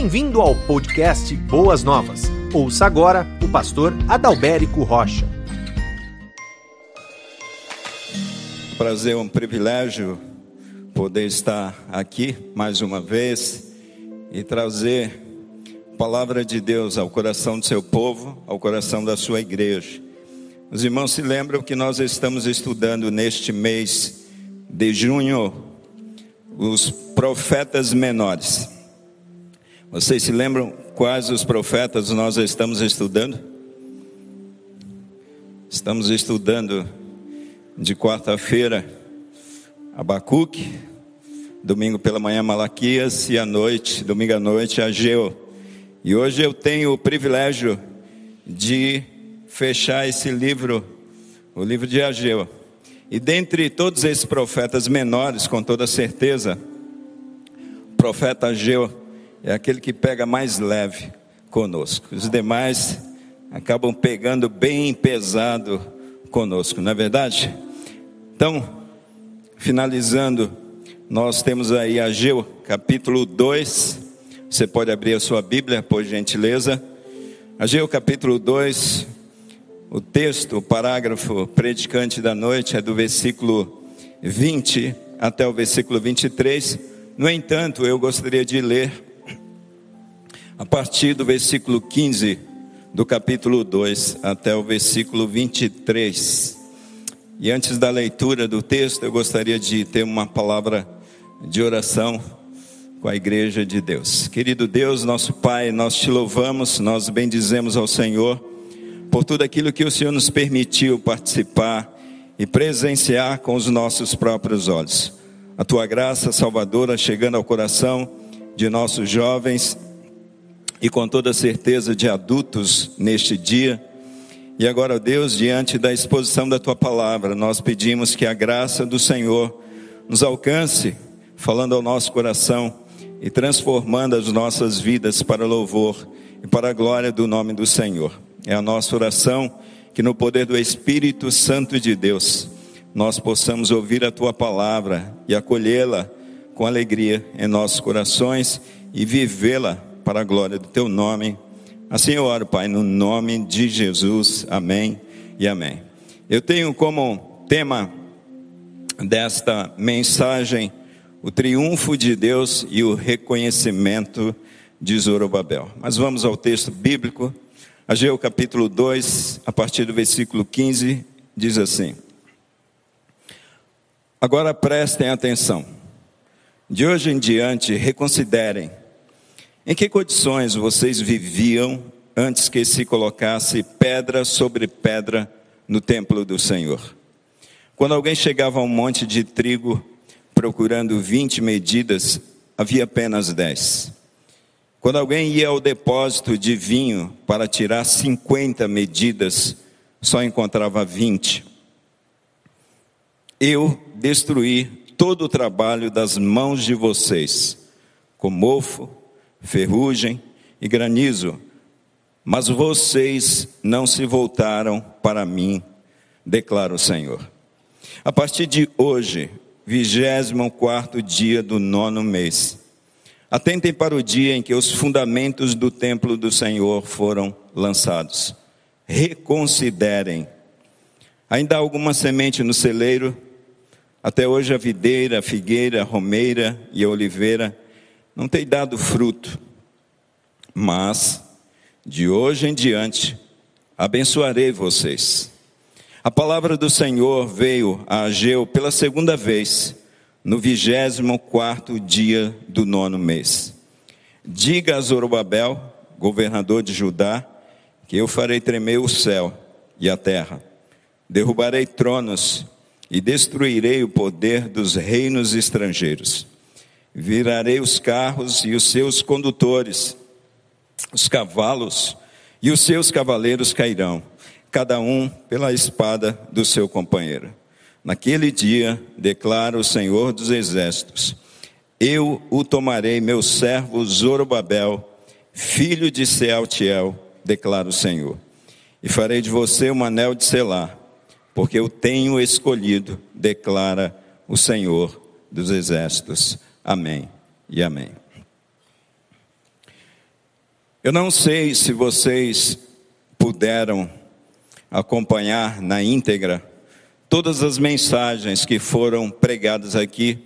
Bem-vindo ao podcast Boas Novas. Ouça agora o pastor Adalberico Rocha. Prazer, um privilégio poder estar aqui mais uma vez e trazer a palavra de Deus ao coração do seu povo, ao coração da sua igreja. Os irmãos se lembram que nós estamos estudando neste mês de junho os profetas menores. Vocês se lembram quais os profetas nós estamos estudando? Estamos estudando de quarta-feira Abacuque, domingo pela manhã Malaquias e à noite, domingo à noite Ageu. E hoje eu tenho o privilégio de fechar esse livro, o livro de Ageu. E dentre todos esses profetas menores, com toda certeza, o profeta Ageu é aquele que pega mais leve conosco. Os demais acabam pegando bem pesado conosco, não é verdade? Então, finalizando, nós temos aí Ageu, capítulo 2. Você pode abrir a sua Bíblia, por gentileza. Ageu, capítulo 2. O texto, o parágrafo predicante da noite é do versículo 20 até o versículo 23. No entanto, eu gostaria de ler a partir do versículo 15 do capítulo 2 até o versículo 23. E antes da leitura do texto, eu gostaria de ter uma palavra de oração com a igreja de Deus. Querido Deus, nosso Pai, nós te louvamos, nós bendizemos ao Senhor por tudo aquilo que o Senhor nos permitiu participar e presenciar com os nossos próprios olhos. A tua graça salvadora chegando ao coração de nossos jovens e com toda certeza de adultos neste dia. E agora, Deus, diante da exposição da tua palavra, nós pedimos que a graça do Senhor nos alcance, falando ao nosso coração e transformando as nossas vidas para louvor e para a glória do nome do Senhor. É a nossa oração que no poder do Espírito Santo de Deus nós possamos ouvir a tua palavra e acolhê-la com alegria em nossos corações e vivê-la para a glória do teu nome. Assim eu oro, Pai, no nome de Jesus. Amém e amém. Eu tenho como tema desta mensagem o triunfo de Deus e o reconhecimento de Zorobabel. Mas vamos ao texto bíblico. Ageu capítulo 2, a partir do versículo 15, diz assim: Agora prestem atenção. De hoje em diante, reconsiderem em que condições vocês viviam antes que se colocasse pedra sobre pedra no templo do Senhor? Quando alguém chegava a um monte de trigo procurando 20 medidas, havia apenas 10. Quando alguém ia ao depósito de vinho para tirar 50 medidas, só encontrava 20. Eu destruí todo o trabalho das mãos de vocês, com mofo, ferrugem e granizo, mas vocês não se voltaram para mim, declara o Senhor. A partir de hoje, vigésimo quarto dia do nono mês, atentem para o dia em que os fundamentos do templo do Senhor foram lançados. Reconsiderem. Ainda há alguma semente no celeiro? Até hoje a videira, a figueira, a romeira e a oliveira não tem dado fruto, mas de hoje em diante abençoarei vocês. A palavra do Senhor veio a Ageu pela segunda vez, no vigésimo quarto dia do nono mês. Diga a Zorobabel, governador de Judá, que eu farei tremer o céu e a terra, derrubarei tronos e destruirei o poder dos reinos estrangeiros virarei os carros e os seus condutores, os cavalos e os seus cavaleiros cairão, cada um pela espada do seu companheiro. Naquele dia, declara o Senhor dos Exércitos: Eu o tomarei, meu servo Zorobabel, filho de Sealtiel, declara o Senhor, e farei de você um anel de selar, porque eu tenho escolhido, declara o Senhor dos Exércitos. Amém e amém. Eu não sei se vocês puderam acompanhar na íntegra todas as mensagens que foram pregadas aqui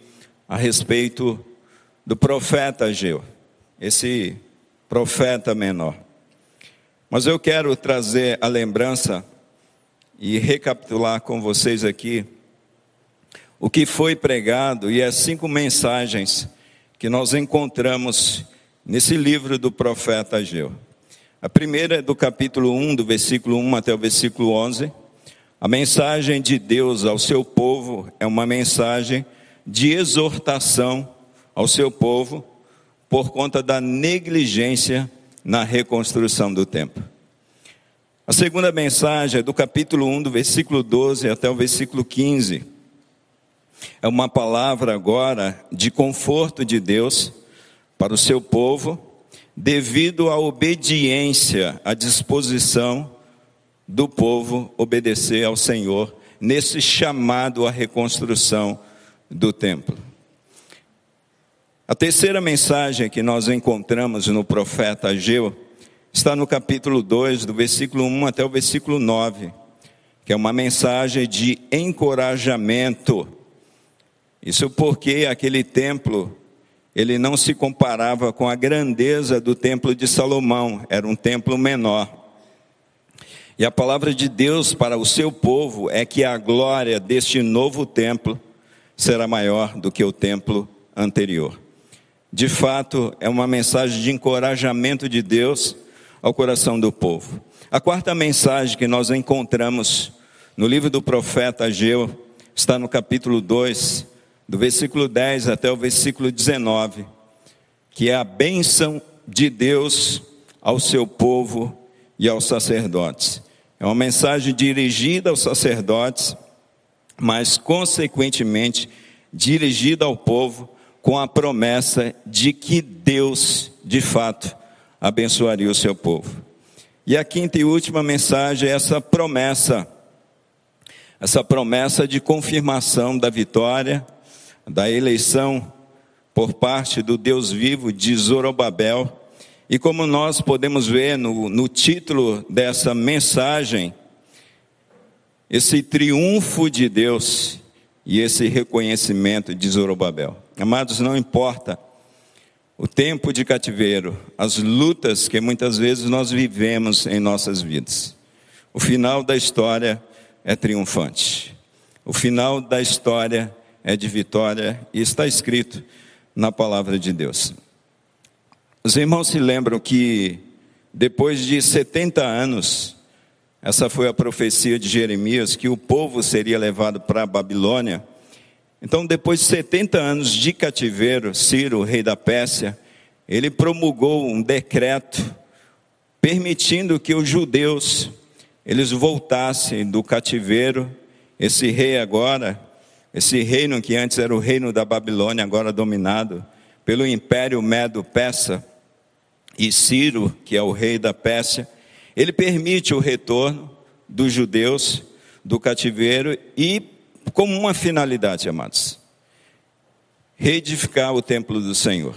a respeito do profeta Ageu, esse profeta menor. Mas eu quero trazer a lembrança e recapitular com vocês aqui o que foi pregado e as cinco mensagens que nós encontramos nesse livro do profeta Ageu. A primeira é do capítulo 1, do versículo 1 até o versículo 11. A mensagem de Deus ao seu povo é uma mensagem de exortação ao seu povo por conta da negligência na reconstrução do templo. A segunda mensagem é do capítulo 1, do versículo 12 até o versículo 15. É uma palavra agora de conforto de Deus para o seu povo, devido à obediência, à disposição do povo obedecer ao Senhor nesse chamado à reconstrução do templo. A terceira mensagem que nós encontramos no profeta Ageu está no capítulo 2, do versículo 1 até o versículo 9, que é uma mensagem de encorajamento. Isso porque aquele templo, ele não se comparava com a grandeza do templo de Salomão, era um templo menor. E a palavra de Deus para o seu povo é que a glória deste novo templo será maior do que o templo anterior de fato, é uma mensagem de encorajamento de Deus ao coração do povo. A quarta mensagem que nós encontramos no livro do profeta Ageu está no capítulo 2, do versículo 10 até o versículo 19, que é a bênção de Deus ao seu povo e aos sacerdotes. É uma mensagem dirigida aos sacerdotes, mas consequentemente dirigida ao povo com a promessa de que Deus, de fato, abençoaria o seu povo. E a quinta e última mensagem é essa promessa, essa promessa de confirmação da vitória, da eleição por parte do Deus vivo de Zorobabel. E como nós podemos ver no, no título dessa mensagem, esse triunfo de Deus e esse reconhecimento de Zorobabel. Amados, não importa o tempo de cativeiro, as lutas que muitas vezes nós vivemos em nossas vidas. O final da história é triunfante. O final da história é de vitória e está escrito na palavra de Deus. Os irmãos se lembram que depois de 70 anos essa foi a profecia de Jeremias, que o povo seria levado para a Babilônia. Então, depois de 70 anos de cativeiro, Ciro, rei da Pérsia, ele promulgou um decreto permitindo que os judeus eles voltassem do cativeiro. Esse rei agora, esse reino que antes era o reino da Babilônia, agora dominado pelo império medo-persa, e Ciro, que é o rei da Pérsia, ele permite o retorno dos judeus do cativeiro e, como uma finalidade, amados, reedificar o templo do Senhor.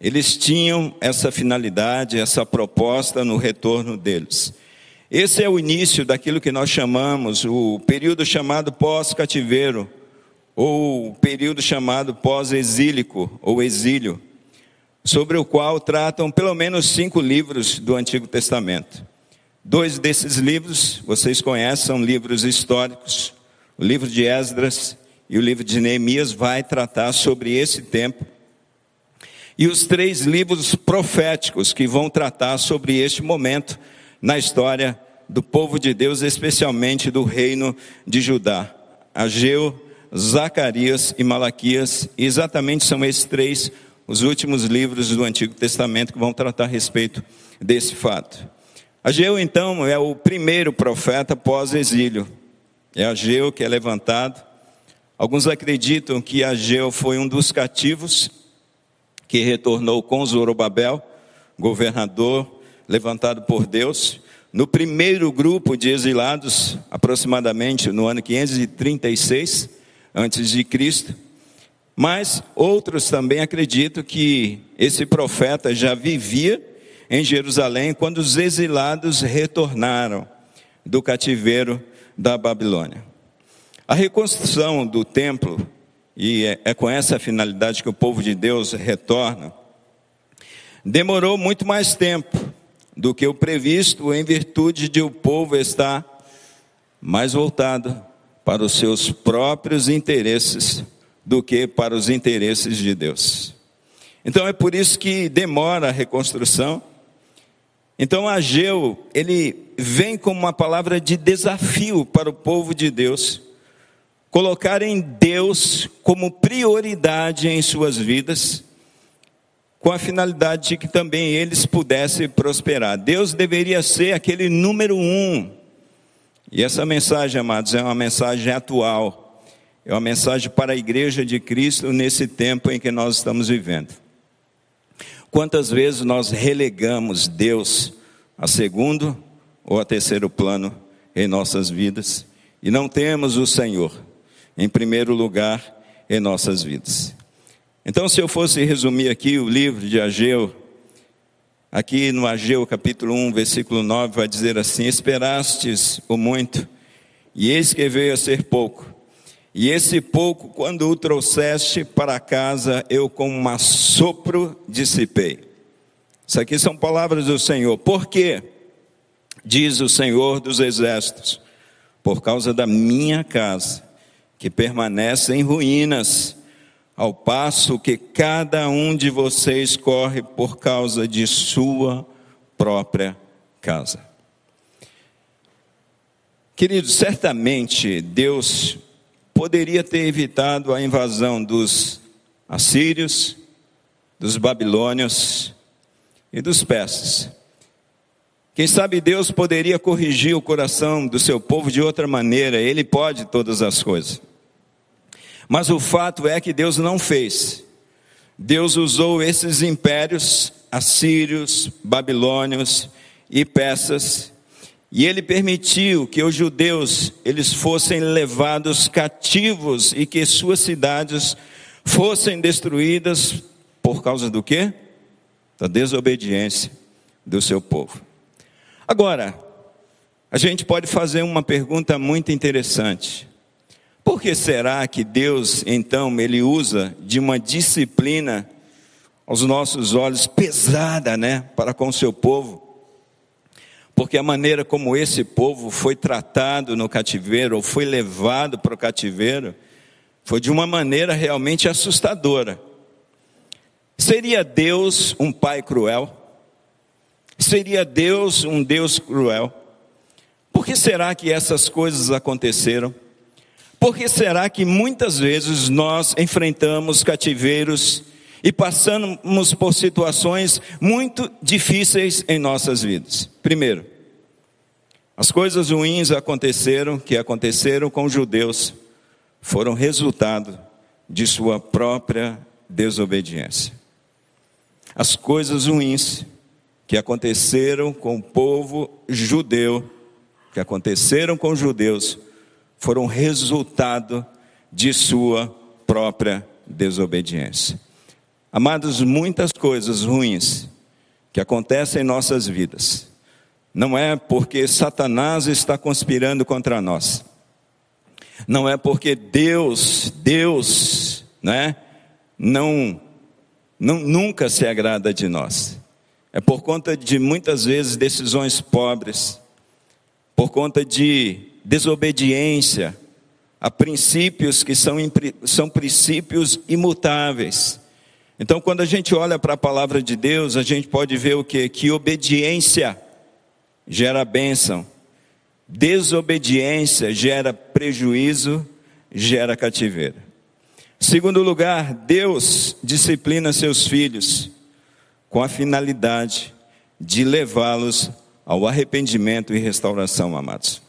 Eles tinham essa finalidade, essa proposta no retorno deles. Esse é o início daquilo que nós chamamos o período chamado pós-cativeiro, ou o período chamado pós-exílico, ou exílio, sobre o qual tratam pelo menos cinco livros do Antigo Testamento. Dois desses livros, vocês conhecem, são livros históricos. O livro de Esdras e o livro de Neemias vai tratar sobre esse tempo. E os três livros proféticos que vão tratar sobre este momento na história do povo de Deus, especialmente do reino de Judá. Ageu, Zacarias e Malaquias, e exatamente são esses três os últimos livros do Antigo Testamento que vão tratar a respeito desse fato. Ageu, então, é o primeiro profeta pós-exílio. É Ageu que é levantado. Alguns acreditam que Ageu foi um dos cativos que retornou com Zorobabel, governador levantado por Deus. No primeiro grupo de exilados, aproximadamente no ano 536 antes de Cristo. Mas outros também acreditam que esse profeta já vivia em Jerusalém quando os exilados retornaram do cativeiro da Babilônia. A reconstrução do templo, e é, é com essa finalidade que o povo de Deus retorna, demorou muito mais tempo do que o previsto, em virtude de o povo estar mais voltado para os seus próprios interesses do que para os interesses de Deus. Então é por isso que demora a reconstrução. Então Ageu, ele vem como uma palavra de desafio para o povo de Deus, colocarem Deus como prioridade em suas vidas, com a finalidade de que também eles pudessem prosperar. Deus deveria ser aquele número um. E essa mensagem, amados, é uma mensagem atual. É uma mensagem para a igreja de Cristo nesse tempo em que nós estamos vivendo. Quantas vezes nós relegamos Deus a segundo ou a terceiro plano em nossas vidas e não temos o Senhor em primeiro lugar em nossas vidas. Então, se eu fosse resumir aqui o livro de Ageu, aqui no Ageu capítulo 1, versículo 9, vai dizer assim: Esperastes o muito, e eis que veio a ser pouco. E esse pouco, quando o trouxeste para casa, eu com um assopro dissipei. Isso aqui são palavras do Senhor. Por quê? Diz o Senhor dos Exércitos: por causa da minha casa, que permanece em ruínas ao passo que cada um de vocês corre por causa de sua própria casa. Queridos, certamente Deus poderia ter evitado a invasão dos assírios, dos babilônios e dos persas. Quem sabe Deus poderia corrigir o coração do seu povo de outra maneira, Ele pode todas as coisas. Mas o fato é que Deus não fez. Deus usou esses impérios, assírios, babilônios e persas, e ele permitiu que os judeus eles fossem levados cativos e que suas cidades fossem destruídas por causa do quê? Da desobediência do seu povo. Agora, a gente pode fazer uma pergunta muito interessante. Por que será que Deus, então, ele usa de uma disciplina aos nossos olhos pesada, né, para com seu povo? Porque a maneira como esse povo foi tratado no cativeiro, ou foi levado para o cativeiro, foi de uma maneira realmente assustadora. Seria Deus um pai cruel? Seria Deus um Deus cruel? Por que será que essas coisas aconteceram? Por que será que muitas vezes nós enfrentamos cativeiros e passamos por situações muito difíceis em nossas vidas? Primeiro, as coisas ruins aconteceram, que aconteceram com os judeus, foram resultado de sua própria desobediência. As coisas ruins que aconteceram com o povo judeu, que aconteceram com os judeus, foram resultado de sua própria desobediência. Amados, muitas coisas ruins que acontecem em nossas vidas, não é porque Satanás está conspirando contra nós, não é porque Deus, Deus, né, não, não nunca se agrada de nós, é por conta de muitas vezes decisões pobres, por conta de desobediência a princípios que são, são princípios imutáveis. Então, quando a gente olha para a palavra de Deus, a gente pode ver o que? Que obediência gera bênção, desobediência gera prejuízo, gera cativeiro. Segundo lugar, Deus disciplina seus filhos com a finalidade de levá-los ao arrependimento e restauração, amados.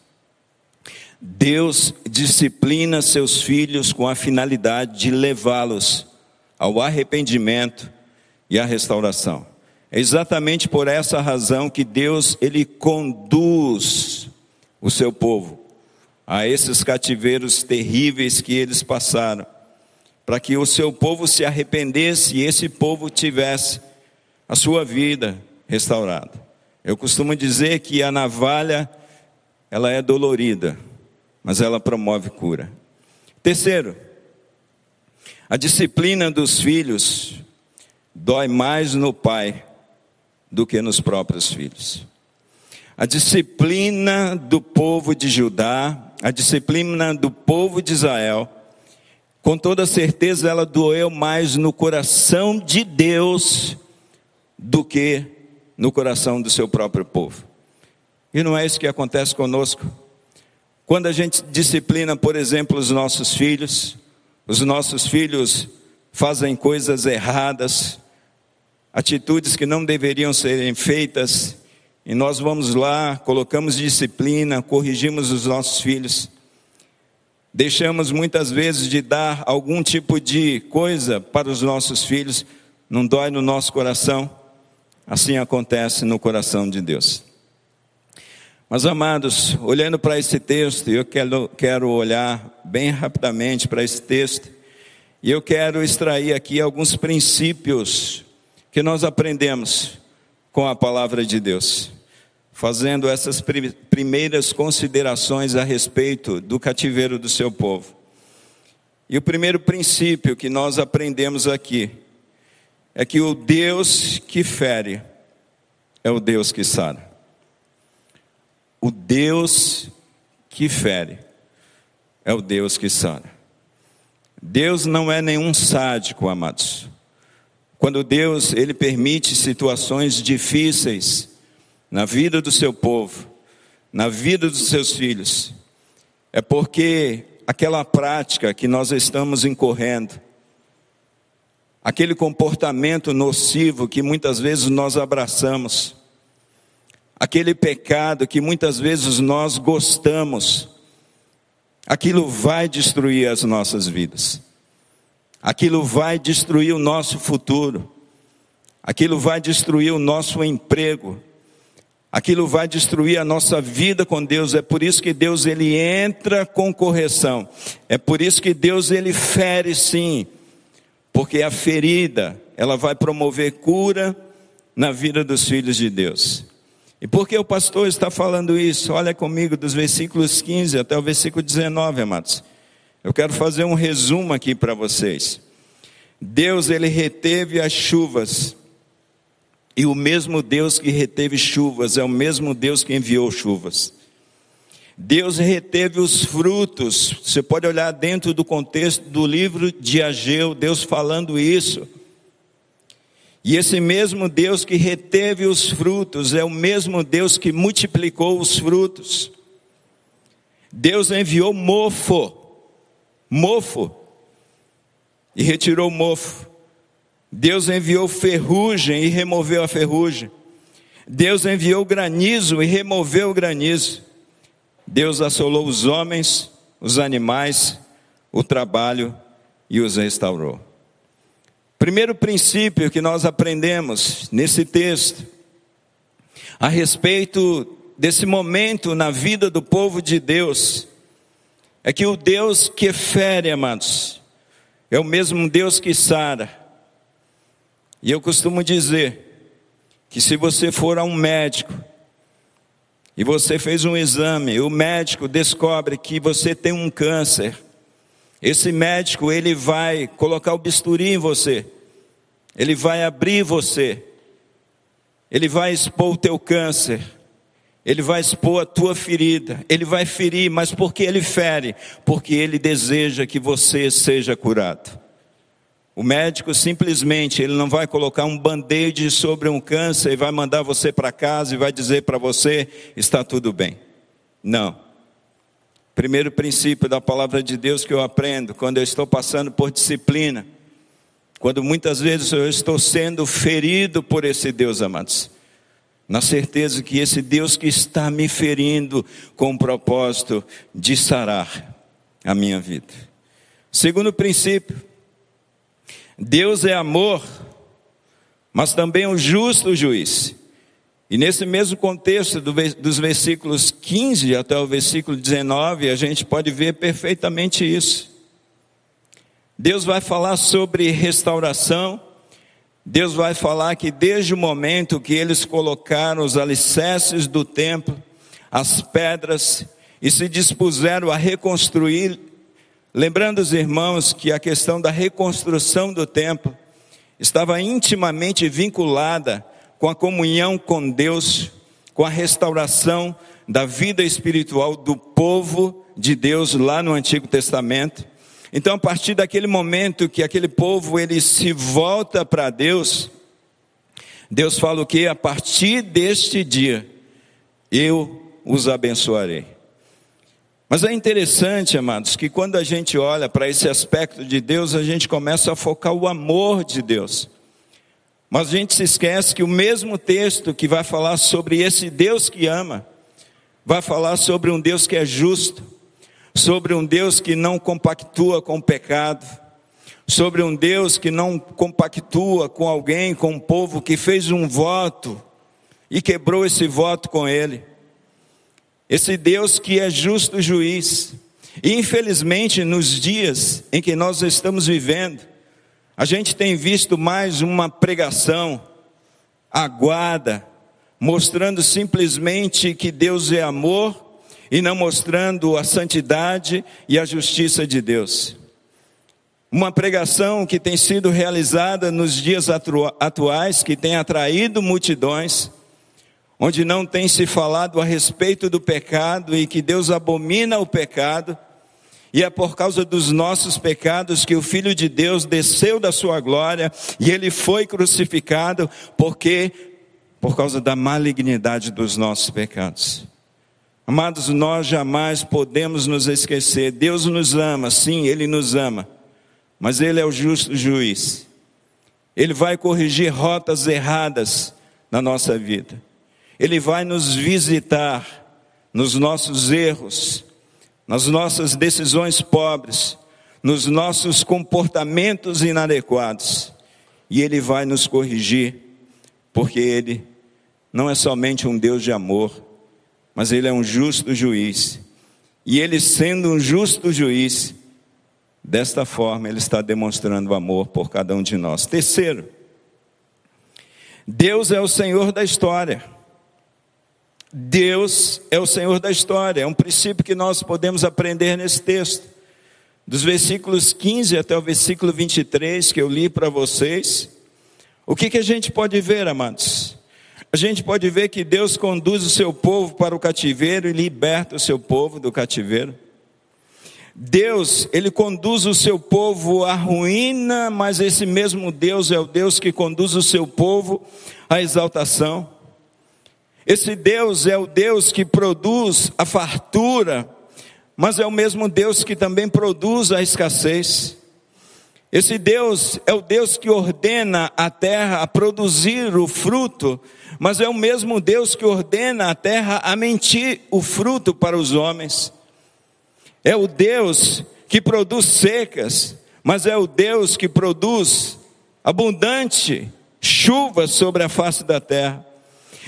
Deus disciplina seus filhos com a finalidade de levá-los ao arrependimento e à restauração. É exatamente por essa razão que Deus ele conduz o seu povo a esses cativeiros terríveis que eles passaram, para que o seu povo se arrependesse e esse povo tivesse a sua vida restaurado. Eu costumo dizer que a navalha, ela é dolorida, mas ela promove cura. Terceiro, a disciplina dos filhos dói mais no pai do que nos próprios filhos. A disciplina do povo de Judá, a disciplina do povo de Israel, com toda certeza ela doeu mais no coração de Deus do que no coração do seu próprio povo. E não é isso que acontece conosco. Quando a gente disciplina, por exemplo, os nossos filhos, os nossos filhos fazem coisas erradas, atitudes que não deveriam serem feitas, e nós vamos lá, colocamos disciplina, corrigimos os nossos filhos. Deixamos muitas vezes de dar algum tipo de coisa para os nossos filhos, não dói no nosso coração. Assim acontece no coração de Deus. Mas amados, olhando para esse texto, eu quero, quero olhar bem rapidamente para esse texto, e eu quero extrair aqui alguns princípios que nós aprendemos com a palavra de Deus, fazendo essas primeiras considerações a respeito do cativeiro do seu povo. E o primeiro princípio que nós aprendemos aqui é que o Deus que fere é o Deus que sara. O Deus que fere é o Deus que sara. Deus não é nenhum sádico, amados. Quando Deus ele permite situações difíceis na vida do seu povo, na vida dos seus filhos, é porque aquela prática que nós estamos incorrendo, aquele comportamento nocivo que muitas vezes nós abraçamos, aquele pecado que muitas vezes nós gostamos, aquilo vai destruir as nossas vidas aquilo vai destruir o nosso futuro, aquilo vai destruir o nosso emprego, aquilo vai destruir a nossa vida com Deus. É por isso que Deus ele entra com correção. É por isso que Deus ele fere sim, porque a ferida ela vai promover cura na vida dos filhos de Deus. E por que o pastor está falando isso? Olha comigo dos versículos 15 até o versículo 19, amados. Eu quero fazer um resumo aqui para vocês. Deus ele reteve as chuvas. E o mesmo Deus que reteve chuvas é o mesmo Deus que enviou chuvas. Deus reteve os frutos. Você pode olhar dentro do contexto do livro de Ageu, Deus falando isso. E esse mesmo Deus que reteve os frutos é o mesmo Deus que multiplicou os frutos. Deus enviou mofo mofo e retirou mofo. Deus enviou ferrugem e removeu a ferrugem. Deus enviou granizo e removeu o granizo. Deus assolou os homens, os animais, o trabalho e os restaurou. Primeiro princípio que nós aprendemos nesse texto, a respeito desse momento na vida do povo de Deus, é que o Deus que fere, amados, é o mesmo Deus que sara. E eu costumo dizer que se você for a um médico e você fez um exame, o médico descobre que você tem um câncer. Esse médico, ele vai colocar o bisturi em você. Ele vai abrir você. Ele vai expor o teu câncer. Ele vai expor a tua ferida, ele vai ferir, mas por que ele fere? Porque ele deseja que você seja curado. O médico simplesmente, ele não vai colocar um band-aid sobre um câncer e vai mandar você para casa e vai dizer para você, está tudo bem. Não. Primeiro princípio da palavra de Deus que eu aprendo quando eu estou passando por disciplina, quando muitas vezes eu estou sendo ferido por esse Deus, amados na certeza que esse Deus que está me ferindo com o propósito de sarar a minha vida. Segundo princípio, Deus é amor, mas também o justo juiz. E nesse mesmo contexto do, dos versículos 15 até o versículo 19, a gente pode ver perfeitamente isso. Deus vai falar sobre restauração, Deus vai falar que desde o momento que eles colocaram os alicerces do templo, as pedras, e se dispuseram a reconstruir, lembrando os irmãos que a questão da reconstrução do templo estava intimamente vinculada com a comunhão com Deus, com a restauração da vida espiritual do povo de Deus lá no Antigo Testamento. Então, a partir daquele momento que aquele povo ele se volta para Deus, Deus fala o que? A partir deste dia, eu os abençoarei. Mas é interessante, amados, que quando a gente olha para esse aspecto de Deus, a gente começa a focar o amor de Deus. Mas a gente se esquece que o mesmo texto que vai falar sobre esse Deus que ama, vai falar sobre um Deus que é justo, sobre um Deus que não compactua com o pecado, sobre um Deus que não compactua com alguém, com um povo que fez um voto e quebrou esse voto com ele. Esse Deus que é justo juiz. E infelizmente, nos dias em que nós estamos vivendo, a gente tem visto mais uma pregação aguada, mostrando simplesmente que Deus é amor e não mostrando a santidade e a justiça de Deus. Uma pregação que tem sido realizada nos dias atuais, que tem atraído multidões, onde não tem se falado a respeito do pecado e que Deus abomina o pecado, e é por causa dos nossos pecados que o Filho de Deus desceu da sua glória e ele foi crucificado, porque por causa da malignidade dos nossos pecados. Amados, nós jamais podemos nos esquecer. Deus nos ama, sim, Ele nos ama, mas Ele é o justo juiz. Ele vai corrigir rotas erradas na nossa vida. Ele vai nos visitar nos nossos erros, nas nossas decisões pobres, nos nossos comportamentos inadequados. E Ele vai nos corrigir, porque Ele não é somente um Deus de amor, mas ele é um justo juiz. E ele, sendo um justo juiz, desta forma ele está demonstrando amor por cada um de nós. Terceiro, Deus é o Senhor da história. Deus é o Senhor da história. É um princípio que nós podemos aprender nesse texto. Dos versículos 15 até o versículo 23 que eu li para vocês. O que, que a gente pode ver, amados? A gente pode ver que Deus conduz o seu povo para o cativeiro e liberta o seu povo do cativeiro. Deus, ele conduz o seu povo à ruína, mas esse mesmo Deus é o Deus que conduz o seu povo à exaltação. Esse Deus é o Deus que produz a fartura, mas é o mesmo Deus que também produz a escassez. Esse Deus é o Deus que ordena a terra a produzir o fruto, mas é o mesmo Deus que ordena a terra a mentir o fruto para os homens. É o Deus que produz secas, mas é o Deus que produz abundante chuva sobre a face da terra.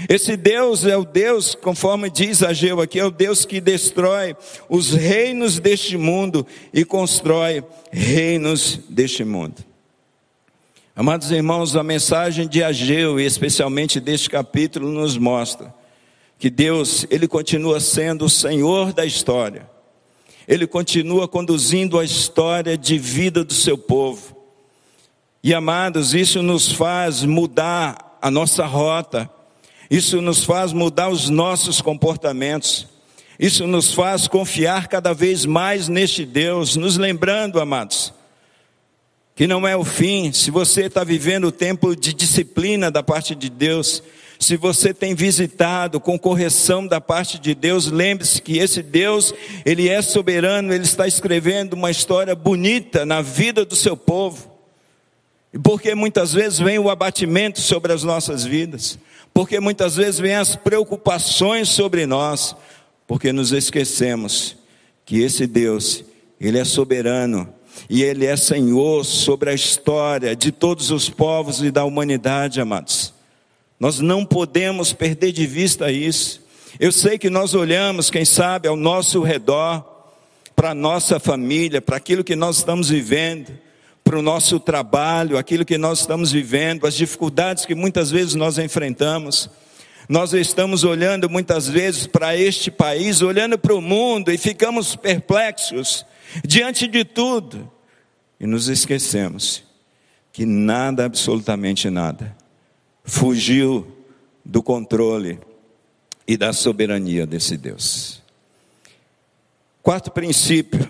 Esse Deus é o Deus, conforme diz Ageu aqui, é o Deus que destrói os reinos deste mundo e constrói reinos deste mundo. Amados irmãos, a mensagem de Ageu, e especialmente deste capítulo, nos mostra que Deus, Ele continua sendo o Senhor da história. Ele continua conduzindo a história de vida do seu povo. E amados, isso nos faz mudar a nossa rota, isso nos faz mudar os nossos comportamentos, isso nos faz confiar cada vez mais neste Deus, nos lembrando, amados, que não é o fim. Se você está vivendo o tempo de disciplina da parte de Deus, se você tem visitado com correção da parte de Deus, lembre-se que esse Deus, ele é soberano, ele está escrevendo uma história bonita na vida do seu povo. Porque muitas vezes vem o abatimento sobre as nossas vidas, porque muitas vezes vem as preocupações sobre nós, porque nos esquecemos que esse Deus, ele é soberano, e Ele é Senhor sobre a história de todos os povos e da humanidade, amados. Nós não podemos perder de vista isso. Eu sei que nós olhamos, quem sabe, ao nosso redor, para a nossa família, para aquilo que nós estamos vivendo, para o nosso trabalho, aquilo que nós estamos vivendo, as dificuldades que muitas vezes nós enfrentamos. Nós estamos olhando muitas vezes para este país, olhando para o mundo e ficamos perplexos diante de tudo e nos esquecemos que nada, absolutamente nada, fugiu do controle e da soberania desse Deus. Quarto princípio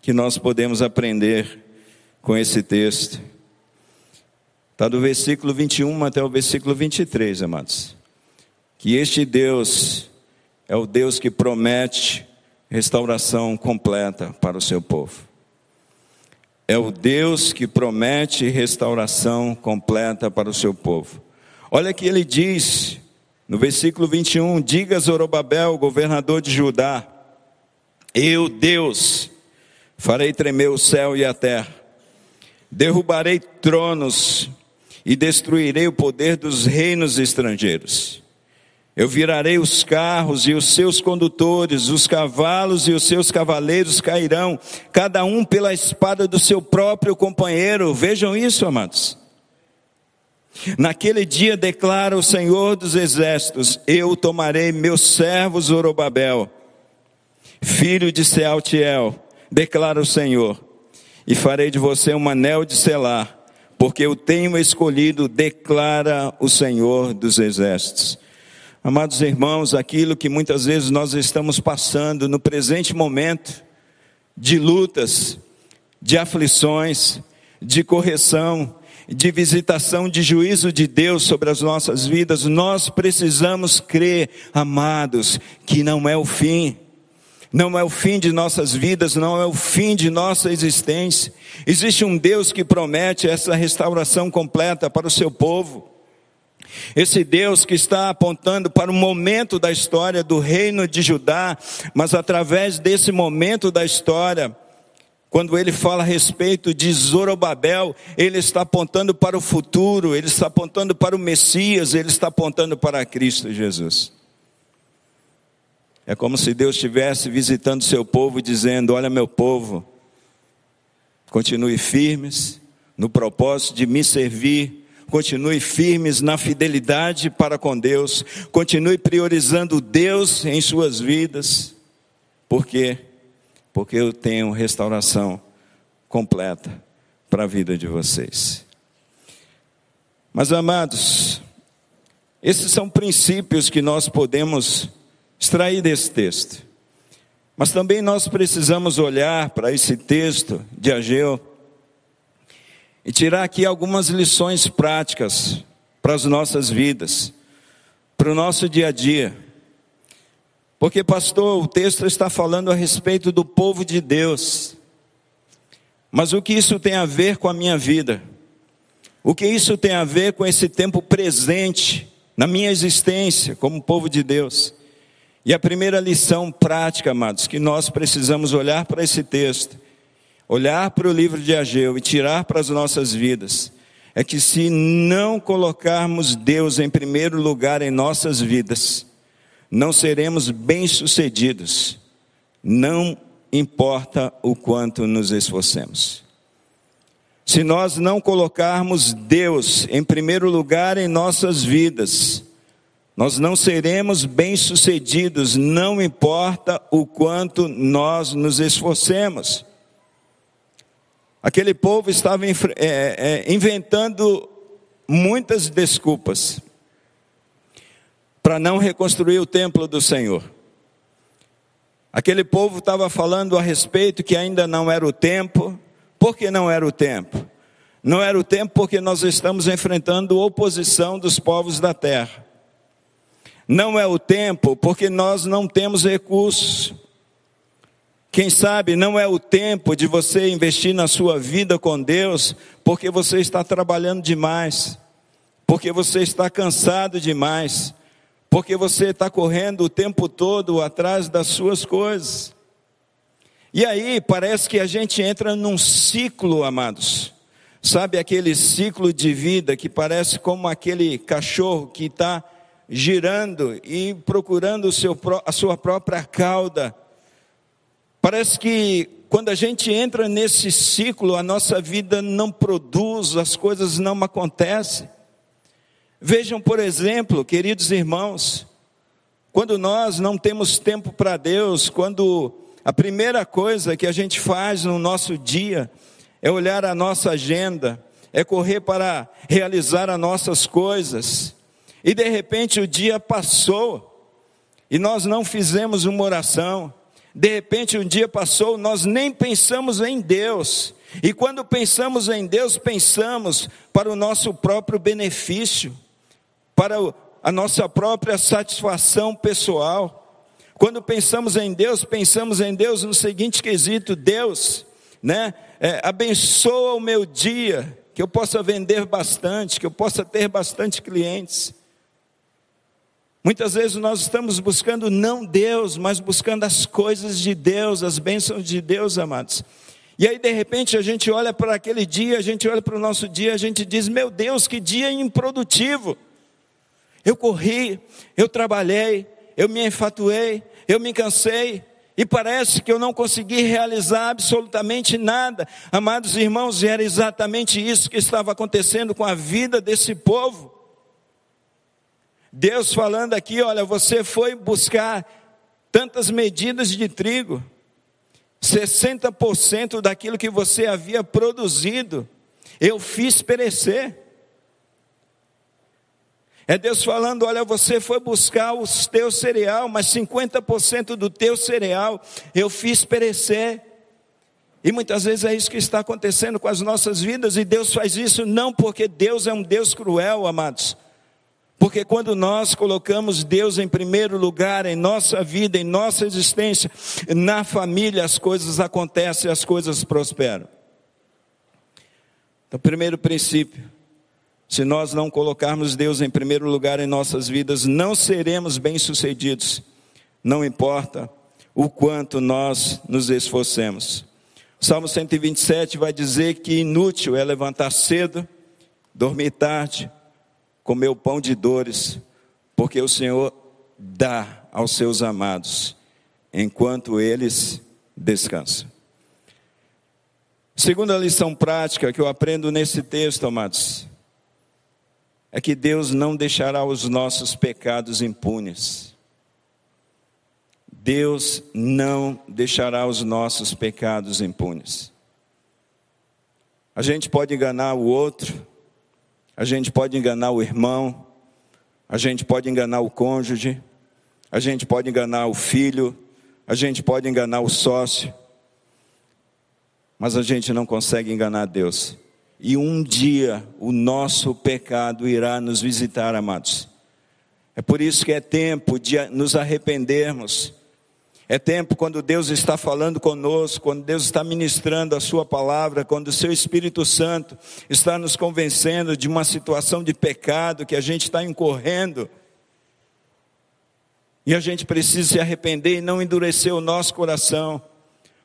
que nós podemos aprender com esse texto está do versículo 21 até o versículo 23, amados. Que este Deus é o Deus que promete restauração completa para o seu povo é o Deus que promete restauração completa para o seu povo. Olha que ele diz no versículo 21: Diga Zorobabel, governador de Judá, eu, Deus, farei tremer o céu e a terra, derrubarei tronos e destruirei o poder dos reinos estrangeiros. Eu virarei os carros e os seus condutores, os cavalos e os seus cavaleiros cairão, cada um pela espada do seu próprio companheiro. Vejam isso, amados. Naquele dia declara o Senhor dos exércitos: Eu tomarei meu servo Zorobabel, filho de Sealtiel, declara o Senhor, e farei de você um anel de selar, porque eu tenho escolhido, declara o Senhor dos exércitos. Amados irmãos, aquilo que muitas vezes nós estamos passando no presente momento, de lutas, de aflições, de correção, de visitação, de juízo de Deus sobre as nossas vidas, nós precisamos crer, amados, que não é o fim. Não é o fim de nossas vidas, não é o fim de nossa existência. Existe um Deus que promete essa restauração completa para o seu povo. Esse Deus que está apontando para o momento da história do reino de Judá, mas através desse momento da história, quando ele fala a respeito de Zorobabel, ele está apontando para o futuro, ele está apontando para o Messias, ele está apontando para Cristo Jesus. É como se Deus estivesse visitando seu povo e dizendo: Olha, meu povo, continue firmes no propósito de me servir continue firmes na fidelidade para com Deus, continue priorizando Deus em suas vidas. Por quê? Porque eu tenho restauração completa para a vida de vocês. Mas amados, esses são princípios que nós podemos extrair desse texto. Mas também nós precisamos olhar para esse texto de Ageu e tirar aqui algumas lições práticas para as nossas vidas, para o nosso dia a dia. Porque, pastor, o texto está falando a respeito do povo de Deus. Mas o que isso tem a ver com a minha vida? O que isso tem a ver com esse tempo presente na minha existência como povo de Deus? E a primeira lição prática, amados, que nós precisamos olhar para esse texto olhar para o livro de Ageu e tirar para as nossas vidas, é que se não colocarmos Deus em primeiro lugar em nossas vidas, não seremos bem-sucedidos, não importa o quanto nos esforcemos. Se nós não colocarmos Deus em primeiro lugar em nossas vidas, nós não seremos bem-sucedidos, não importa o quanto nós nos esforcemos. Aquele povo estava é, é, inventando muitas desculpas para não reconstruir o templo do Senhor. Aquele povo estava falando a respeito que ainda não era o tempo. Por que não era o tempo? Não era o tempo porque nós estamos enfrentando oposição dos povos da terra. Não é o tempo porque nós não temos recursos. Quem sabe não é o tempo de você investir na sua vida com Deus, porque você está trabalhando demais, porque você está cansado demais, porque você está correndo o tempo todo atrás das suas coisas. E aí parece que a gente entra num ciclo, amados. Sabe aquele ciclo de vida que parece como aquele cachorro que está girando e procurando seu, a sua própria cauda Parece que quando a gente entra nesse ciclo, a nossa vida não produz, as coisas não acontecem. Vejam, por exemplo, queridos irmãos, quando nós não temos tempo para Deus, quando a primeira coisa que a gente faz no nosso dia é olhar a nossa agenda, é correr para realizar as nossas coisas, e de repente o dia passou, e nós não fizemos uma oração, de repente um dia passou, nós nem pensamos em Deus. E quando pensamos em Deus, pensamos para o nosso próprio benefício, para a nossa própria satisfação pessoal. Quando pensamos em Deus, pensamos em Deus no seguinte quesito: Deus, né, é, abençoa o meu dia, que eu possa vender bastante, que eu possa ter bastante clientes. Muitas vezes nós estamos buscando não Deus, mas buscando as coisas de Deus, as bênçãos de Deus, amados. E aí, de repente, a gente olha para aquele dia, a gente olha para o nosso dia, a gente diz: Meu Deus, que dia improdutivo! Eu corri, eu trabalhei, eu me enfatuei, eu me cansei, e parece que eu não consegui realizar absolutamente nada. Amados irmãos, era exatamente isso que estava acontecendo com a vida desse povo. Deus falando aqui, olha, você foi buscar tantas medidas de trigo, 60% daquilo que você havia produzido, eu fiz perecer. É Deus falando: olha, você foi buscar o teu cereal, mas 50% do teu cereal eu fiz perecer. E muitas vezes é isso que está acontecendo com as nossas vidas, e Deus faz isso não porque Deus é um Deus cruel, amados, porque quando nós colocamos Deus em primeiro lugar em nossa vida, em nossa existência, na família, as coisas acontecem, as coisas prosperam. Então, primeiro princípio: se nós não colocarmos Deus em primeiro lugar em nossas vidas, não seremos bem-sucedidos, não importa o quanto nós nos esforcemos. Salmo 127 vai dizer que inútil é levantar cedo, dormir tarde, comer o pão de dores, porque o Senhor dá aos seus amados, enquanto eles descansam. Segunda lição prática que eu aprendo nesse texto, amados, é que Deus não deixará os nossos pecados impunes. Deus não deixará os nossos pecados impunes. A gente pode enganar o outro, a gente pode enganar o irmão, a gente pode enganar o cônjuge, a gente pode enganar o filho, a gente pode enganar o sócio, mas a gente não consegue enganar Deus. E um dia o nosso pecado irá nos visitar, amados. É por isso que é tempo de nos arrependermos é tempo quando Deus está falando conosco, quando Deus está ministrando a Sua palavra, quando o Seu Espírito Santo está nos convencendo de uma situação de pecado que a gente está incorrendo. E a gente precisa se arrepender e não endurecer o nosso coração,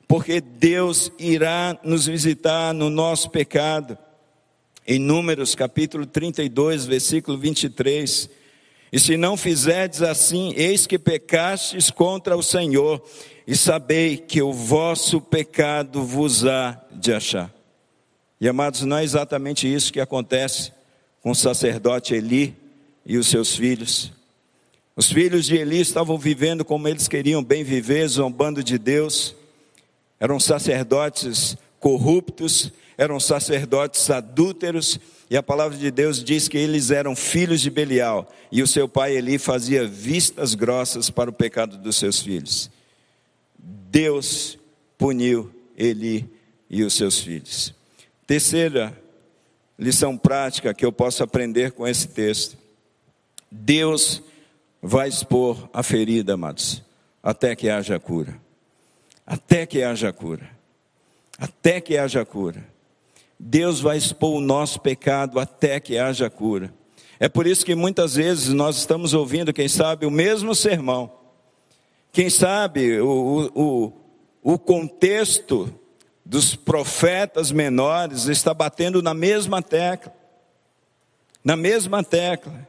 porque Deus irá nos visitar no nosso pecado. Em Números capítulo 32, versículo 23. E se não fizerdes assim, eis que pecastes contra o Senhor, e sabei que o vosso pecado vos há de achar. E amados, não é exatamente isso que acontece com o sacerdote Eli e os seus filhos. Os filhos de Eli estavam vivendo como eles queriam bem viver, zombando de Deus. Eram sacerdotes corruptos, eram sacerdotes adúlteros, e a palavra de Deus diz que eles eram filhos de Belial, e o seu pai Eli fazia vistas grossas para o pecado dos seus filhos. Deus puniu Eli e os seus filhos. Terceira lição prática que eu posso aprender com esse texto: Deus vai expor a ferida, amados, até que haja cura. Até que haja cura. Até que haja cura. Deus vai expor o nosso pecado até que haja cura. É por isso que muitas vezes nós estamos ouvindo, quem sabe, o mesmo sermão. Quem sabe o, o, o contexto dos profetas menores está batendo na mesma tecla. Na mesma tecla.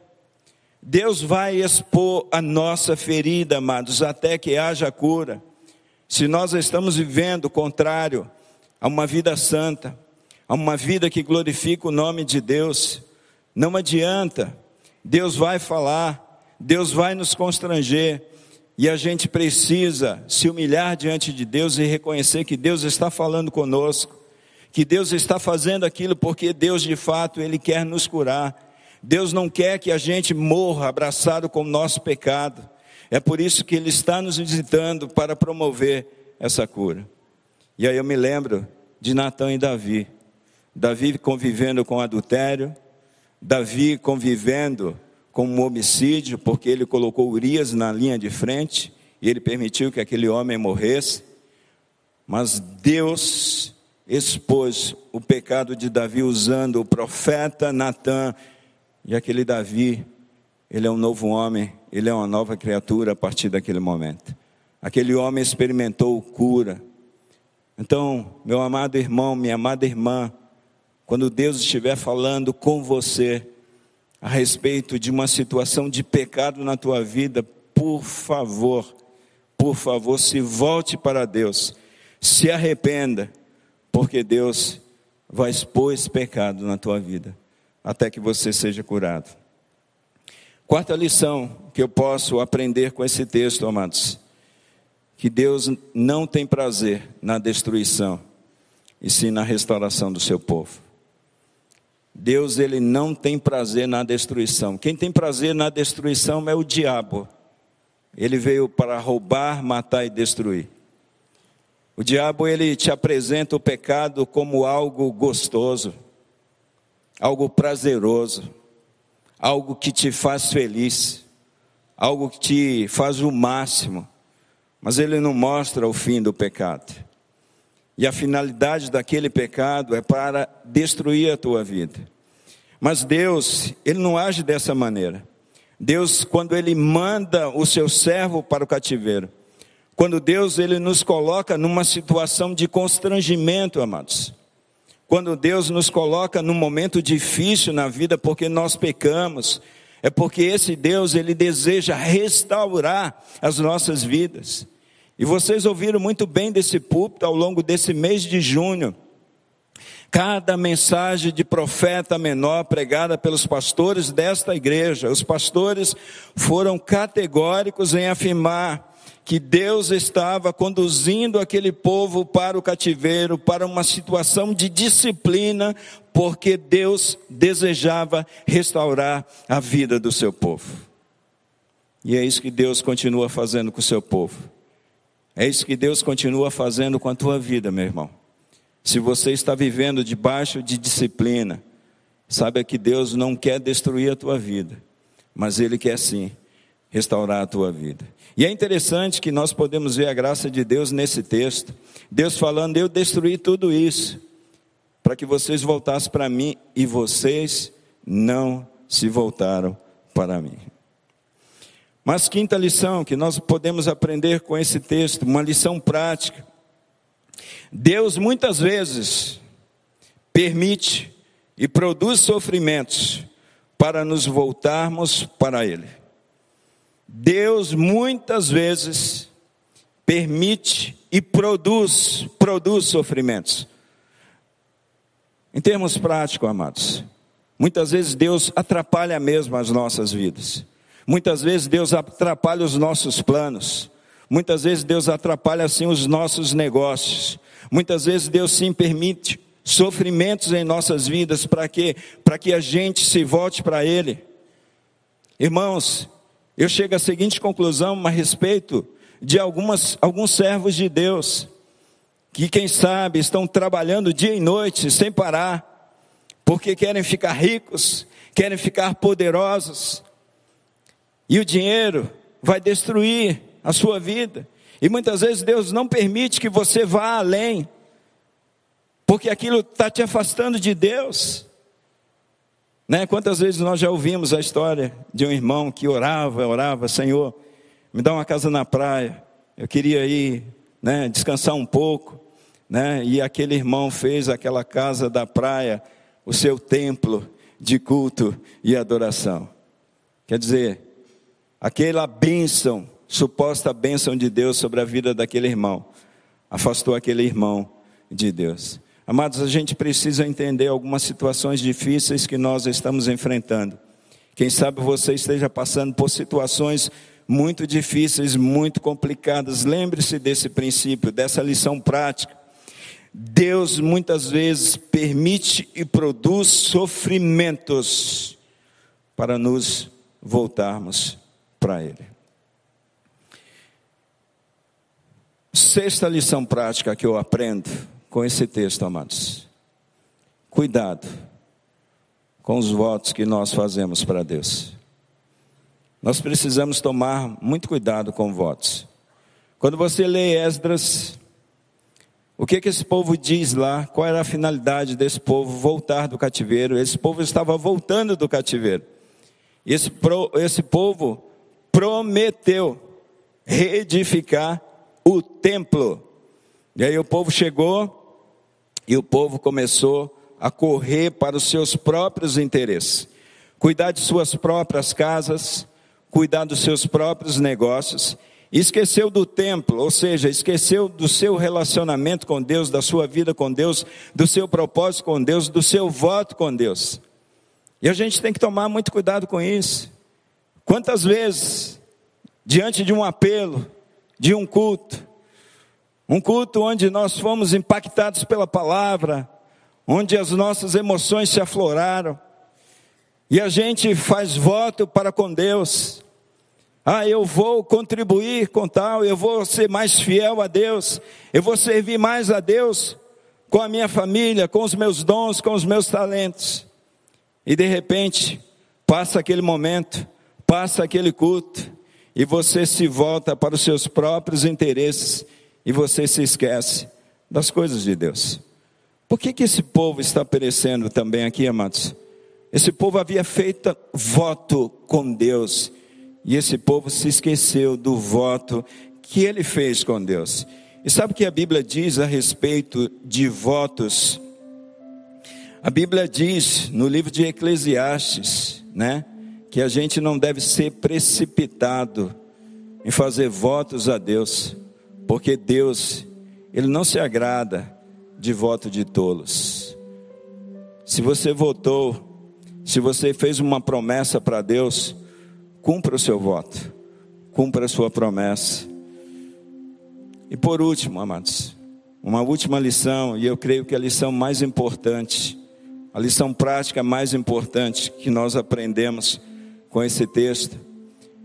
Deus vai expor a nossa ferida, amados, até que haja cura. se nós estamos vivendo o contrário a uma vida santa, a uma vida que glorifica o nome de Deus, não adianta, Deus vai falar, Deus vai nos constranger, e a gente precisa se humilhar diante de Deus e reconhecer que Deus está falando conosco, que Deus está fazendo aquilo porque Deus de fato ele quer nos curar. Deus não quer que a gente morra abraçado com o nosso pecado. É por isso que ele está nos visitando para promover essa cura. E aí eu me lembro de Natã e Davi. Davi convivendo com adultério, Davi convivendo com um homicídio, porque ele colocou Urias na linha de frente e ele permitiu que aquele homem morresse. Mas Deus expôs o pecado de Davi usando o profeta Natã, e aquele Davi, ele é um novo homem, ele é uma nova criatura a partir daquele momento. Aquele homem experimentou cura. Então, meu amado irmão, minha amada irmã, quando Deus estiver falando com você, a respeito de uma situação de pecado na tua vida, por favor, por favor, se volte para Deus, se arrependa, porque Deus vai expor esse pecado na tua vida, até que você seja curado. Quarta lição que eu posso aprender com esse texto, amados, que Deus não tem prazer na destruição, e sim na restauração do seu povo. Deus ele não tem prazer na destruição. Quem tem prazer na destruição é o diabo. Ele veio para roubar, matar e destruir. O diabo ele te apresenta o pecado como algo gostoso, algo prazeroso, algo que te faz feliz, algo que te faz o máximo. Mas ele não mostra o fim do pecado. E a finalidade daquele pecado é para destruir a tua vida. Mas Deus, Ele não age dessa maneira. Deus, quando Ele manda o seu servo para o cativeiro, quando Deus Ele nos coloca numa situação de constrangimento, amados, quando Deus nos coloca num momento difícil na vida porque nós pecamos, é porque esse Deus Ele deseja restaurar as nossas vidas. E vocês ouviram muito bem desse púlpito ao longo desse mês de junho. Cada mensagem de profeta menor pregada pelos pastores desta igreja, os pastores foram categóricos em afirmar que Deus estava conduzindo aquele povo para o cativeiro, para uma situação de disciplina, porque Deus desejava restaurar a vida do seu povo. E é isso que Deus continua fazendo com o seu povo. É isso que Deus continua fazendo com a tua vida, meu irmão. Se você está vivendo debaixo de disciplina, saiba que Deus não quer destruir a tua vida, mas Ele quer sim restaurar a tua vida. E é interessante que nós podemos ver a graça de Deus nesse texto. Deus falando, eu destruí tudo isso, para que vocês voltassem para mim, e vocês não se voltaram para mim. Mas quinta lição que nós podemos aprender com esse texto, uma lição prática. Deus muitas vezes permite e produz sofrimentos para nos voltarmos para Ele. Deus muitas vezes permite e produz, produz sofrimentos. Em termos práticos, amados, muitas vezes Deus atrapalha mesmo as nossas vidas. Muitas vezes Deus atrapalha os nossos planos. Muitas vezes Deus atrapalha assim os nossos negócios. Muitas vezes Deus sim permite sofrimentos em nossas vidas para que para que a gente se volte para ele. Irmãos, eu chego à seguinte conclusão a respeito de algumas alguns servos de Deus que quem sabe estão trabalhando dia e noite sem parar, porque querem ficar ricos, querem ficar poderosos, e o dinheiro vai destruir a sua vida. E muitas vezes Deus não permite que você vá além, porque aquilo está te afastando de Deus. Né? Quantas vezes nós já ouvimos a história de um irmão que orava, orava, Senhor, me dá uma casa na praia, eu queria ir né, descansar um pouco, né? e aquele irmão fez aquela casa da praia o seu templo de culto e adoração. Quer dizer, aquela bênção suposta bênção de Deus sobre a vida daquele irmão, afastou aquele irmão de Deus. Amados, a gente precisa entender algumas situações difíceis que nós estamos enfrentando. Quem sabe você esteja passando por situações muito difíceis, muito complicadas. Lembre-se desse princípio, dessa lição prática. Deus muitas vezes permite e produz sofrimentos para nos voltarmos para Ele. Sexta lição prática que eu aprendo com esse texto, amados. Cuidado com os votos que nós fazemos para Deus. Nós precisamos tomar muito cuidado com votos. Quando você lê Esdras, o que, que esse povo diz lá? Qual era a finalidade desse povo voltar do cativeiro? Esse povo estava voltando do cativeiro. Esse, pro, esse povo prometeu reedificar o templo. E aí o povo chegou e o povo começou a correr para os seus próprios interesses, cuidar de suas próprias casas, cuidar dos seus próprios negócios, esqueceu do templo, ou seja, esqueceu do seu relacionamento com Deus, da sua vida com Deus, do seu propósito com Deus, do seu voto com Deus. E a gente tem que tomar muito cuidado com isso. Quantas vezes, diante de um apelo, de um culto, um culto onde nós fomos impactados pela palavra, onde as nossas emoções se afloraram, e a gente faz voto para com Deus. Ah, eu vou contribuir com tal, eu vou ser mais fiel a Deus, eu vou servir mais a Deus com a minha família, com os meus dons, com os meus talentos. E de repente, passa aquele momento, passa aquele culto, e você se volta para os seus próprios interesses e você se esquece das coisas de Deus. Por que, que esse povo está perecendo também aqui, amados? Esse povo havia feito voto com Deus e esse povo se esqueceu do voto que ele fez com Deus. E sabe o que a Bíblia diz a respeito de votos? A Bíblia diz no livro de Eclesiastes, né, que a gente não deve ser precipitado em fazer votos a Deus porque Deus, Ele não se agrada de voto de tolos. Se você votou, se você fez uma promessa para Deus, cumpra o seu voto, cumpra a sua promessa. E por último, amados, uma última lição, e eu creio que a lição mais importante, a lição prática mais importante que nós aprendemos com esse texto,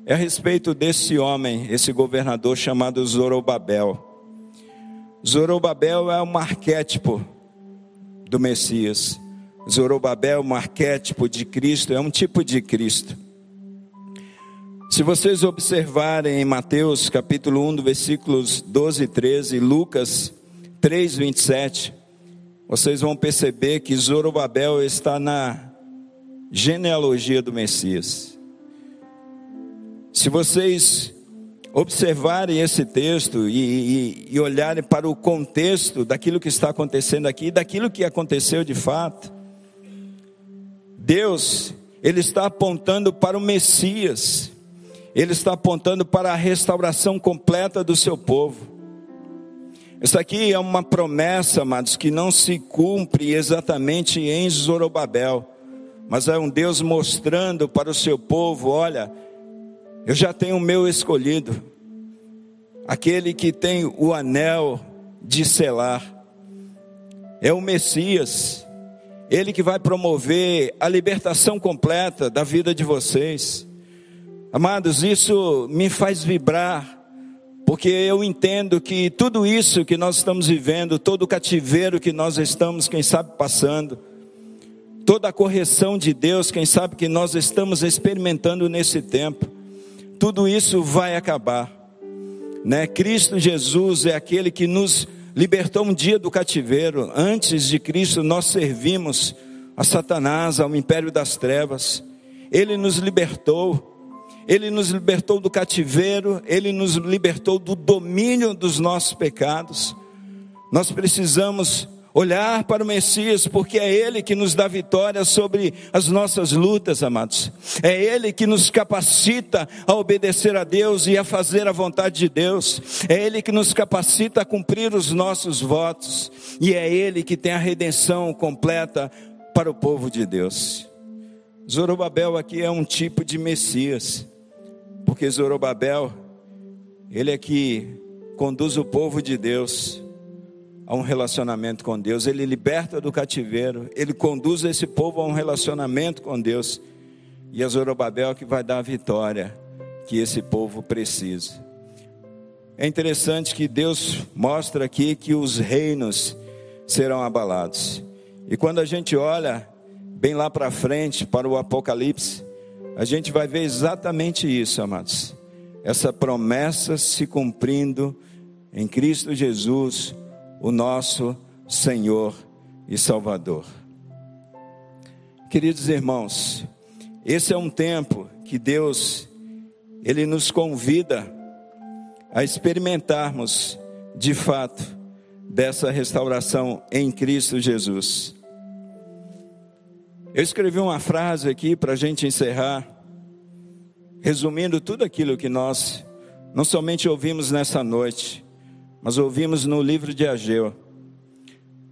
é a respeito desse homem, esse governador chamado Zorobabel. Zorobabel é um arquétipo do Messias. Zorobabel é um arquétipo de Cristo, é um tipo de Cristo. Se vocês observarem em Mateus capítulo 1, versículos 12 e 13, Lucas 3, 27, vocês vão perceber que Zorobabel está na genealogia do Messias. Se vocês observarem esse texto e, e, e, olharem para o contexto daquilo que está acontecendo aqui, daquilo que aconteceu de fato, Deus, Ele está apontando para o Messias, Ele está apontando para a restauração completa do seu povo. Isso aqui é uma promessa, amados, que não se cumpre exatamente em Zorobabel, mas é um Deus mostrando para o seu povo: olha, eu já tenho o meu escolhido, aquele que tem o anel de selar, é o Messias, ele que vai promover a libertação completa da vida de vocês. Amados, isso me faz vibrar, porque eu entendo que tudo isso que nós estamos vivendo, todo o cativeiro que nós estamos, quem sabe, passando, toda a correção de Deus, quem sabe que nós estamos experimentando nesse tempo, tudo isso vai acabar. Né? Cristo Jesus é aquele que nos libertou um dia do cativeiro. Antes de Cristo, nós servimos a Satanás, ao império das trevas. Ele nos libertou. Ele nos libertou do cativeiro, ele nos libertou do domínio dos nossos pecados. Nós precisamos olhar para o Messias, porque é Ele que nos dá vitória sobre as nossas lutas, amados. É Ele que nos capacita a obedecer a Deus e a fazer a vontade de Deus. É Ele que nos capacita a cumprir os nossos votos. E é Ele que tem a redenção completa para o povo de Deus. Zorobabel aqui é um tipo de Messias, porque Zorobabel, ele é que conduz o povo de Deus a um relacionamento com Deus, ele liberta do cativeiro, ele conduz esse povo a um relacionamento com Deus, e é Zorobabel que vai dar a vitória que esse povo precisa. É interessante que Deus mostra aqui que os reinos serão abalados. E quando a gente olha bem lá para frente, para o Apocalipse, a gente vai ver exatamente isso, amados. Essa promessa se cumprindo em Cristo Jesus, o nosso Senhor e Salvador. Queridos irmãos, esse é um tempo que Deus ele nos convida a experimentarmos de fato dessa restauração em Cristo Jesus. Eu escrevi uma frase aqui para a gente encerrar, resumindo tudo aquilo que nós não somente ouvimos nessa noite, mas ouvimos no livro de Ageu.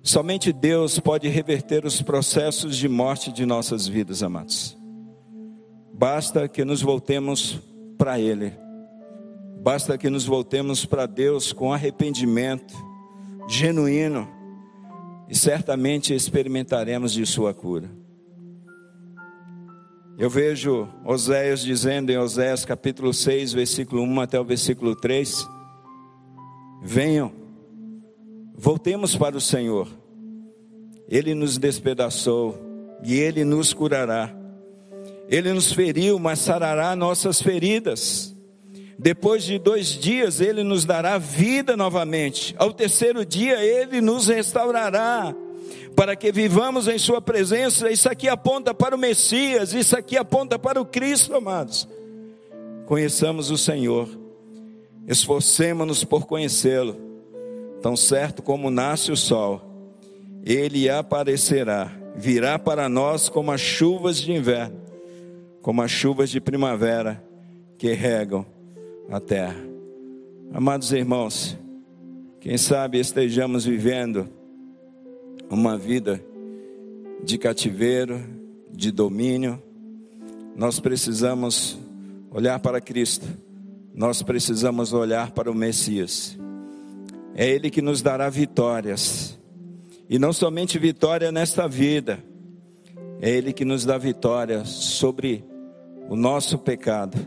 Somente Deus pode reverter os processos de morte de nossas vidas, amados. Basta que nos voltemos para Ele. Basta que nos voltemos para Deus com arrependimento genuíno e certamente experimentaremos de Sua cura. Eu vejo Oséias dizendo em Oséias capítulo 6, versículo 1 até o versículo 3 Venham, voltemos para o Senhor. Ele nos despedaçou e Ele nos curará. Ele nos feriu, mas sarará nossas feridas. Depois de dois dias, Ele nos dará vida novamente. Ao terceiro dia, Ele nos restaurará. Para que vivamos em Sua presença. Isso aqui aponta para o Messias, isso aqui aponta para o Cristo, amados. Conheçamos o Senhor Esforcemos-nos por conhecê-lo. Tão certo como nasce o sol, ele aparecerá, virá para nós como as chuvas de inverno, como as chuvas de primavera que regam a terra. Amados irmãos, quem sabe estejamos vivendo uma vida de cativeiro, de domínio, nós precisamos olhar para Cristo nós precisamos olhar para o Messias. É Ele que nos dará vitórias. E não somente vitória nesta vida, é Ele que nos dá vitória sobre o nosso pecado,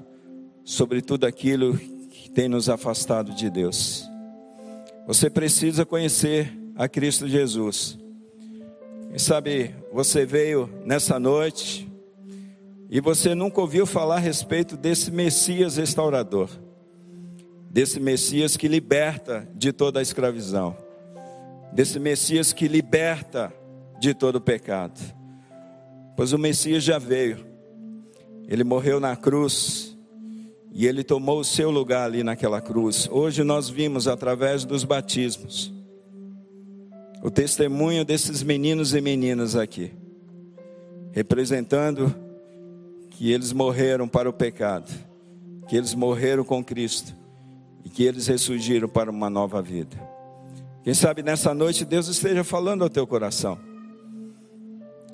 sobre tudo aquilo que tem nos afastado de Deus. Você precisa conhecer a Cristo Jesus. Quem sabe você veio nessa noite e você nunca ouviu falar a respeito desse Messias restaurador, desse Messias que liberta de toda a escravidão, desse Messias que liberta de todo o pecado. Pois o Messias já veio, ele morreu na cruz e ele tomou o seu lugar ali naquela cruz. Hoje nós vimos através dos batismos o testemunho desses meninos e meninas aqui, representando que eles morreram para o pecado, que eles morreram com Cristo e que eles ressurgiram para uma nova vida. Quem sabe nessa noite Deus esteja falando ao teu coração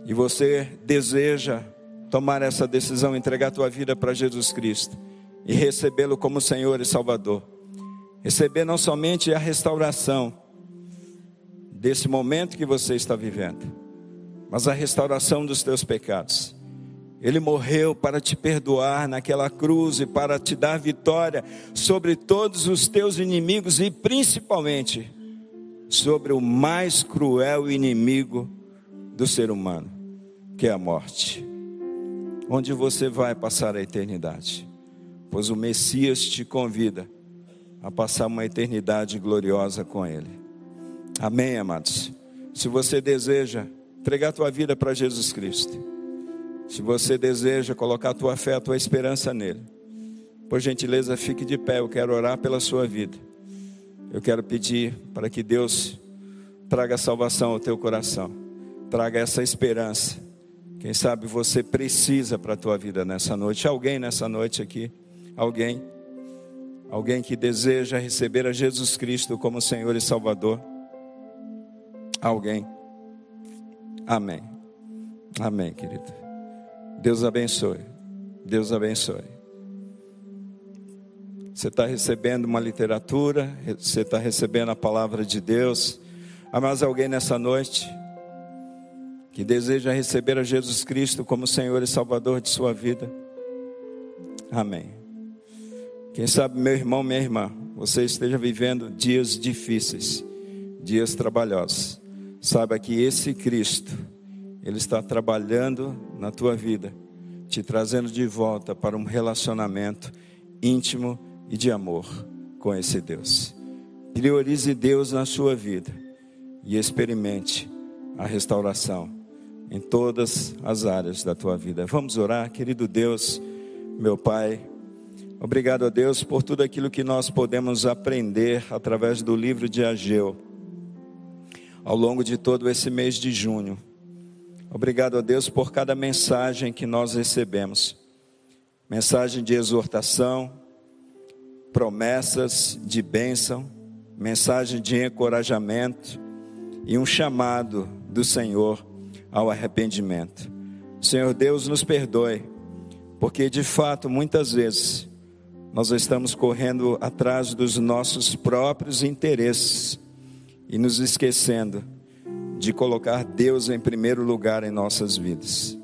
e você deseja tomar essa decisão, entregar tua vida para Jesus Cristo e recebê-lo como Senhor e Salvador. Receber não somente a restauração desse momento que você está vivendo, mas a restauração dos teus pecados ele morreu para te perdoar naquela cruz e para te dar vitória sobre todos os teus inimigos e principalmente sobre o mais cruel inimigo do ser humano, que é a morte. Onde você vai passar a eternidade? Pois o Messias te convida a passar uma eternidade gloriosa com Ele. Amém, amados? Se você deseja entregar tua vida para Jesus Cristo, se você deseja colocar a tua fé, a tua esperança nele, por gentileza, fique de pé. Eu quero orar pela sua vida. Eu quero pedir para que Deus traga salvação ao teu coração, traga essa esperança. Quem sabe você precisa para a tua vida nessa noite. Alguém nessa noite aqui? Alguém? Alguém que deseja receber a Jesus Cristo como Senhor e Salvador? Alguém? Amém. Amém, querido. Deus abençoe. Deus abençoe. Você está recebendo uma literatura, você está recebendo a palavra de Deus. Há mais alguém nessa noite que deseja receber a Jesus Cristo como Senhor e Salvador de sua vida? Amém. Quem sabe, meu irmão, minha irmã, você esteja vivendo dias difíceis, dias trabalhosos. Saiba que esse Cristo, Ele está trabalhando na tua vida, te trazendo de volta para um relacionamento íntimo e de amor com esse Deus. Priorize Deus na sua vida e experimente a restauração em todas as áreas da tua vida. Vamos orar, querido Deus, meu Pai. Obrigado a Deus por tudo aquilo que nós podemos aprender através do livro de Ageu ao longo de todo esse mês de junho. Obrigado a Deus por cada mensagem que nós recebemos. Mensagem de exortação, promessas de bênção, mensagem de encorajamento e um chamado do Senhor ao arrependimento. Senhor Deus, nos perdoe, porque de fato muitas vezes nós estamos correndo atrás dos nossos próprios interesses e nos esquecendo de colocar Deus em primeiro lugar em nossas vidas.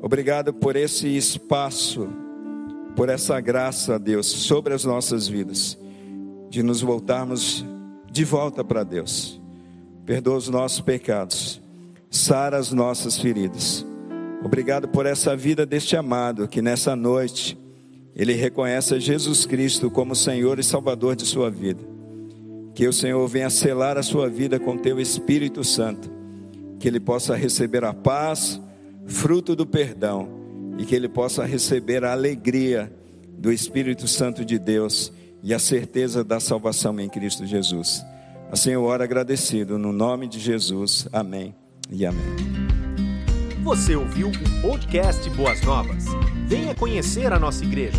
Obrigado por esse espaço, por essa graça, Deus, sobre as nossas vidas, de nos voltarmos de volta para Deus. Perdoa os nossos pecados, sara as nossas feridas. Obrigado por essa vida deste amado que nessa noite ele reconhece Jesus Cristo como Senhor e Salvador de sua vida. Que o Senhor venha selar a sua vida com teu Espírito Santo, que ele possa receber a paz, fruto do perdão, e que ele possa receber a alegria do Espírito Santo de Deus e a certeza da salvação em Cristo Jesus. Assim eu oro agradecido, no nome de Jesus. Amém e amém. Você ouviu o podcast Boas Novas? Venha conhecer a nossa igreja.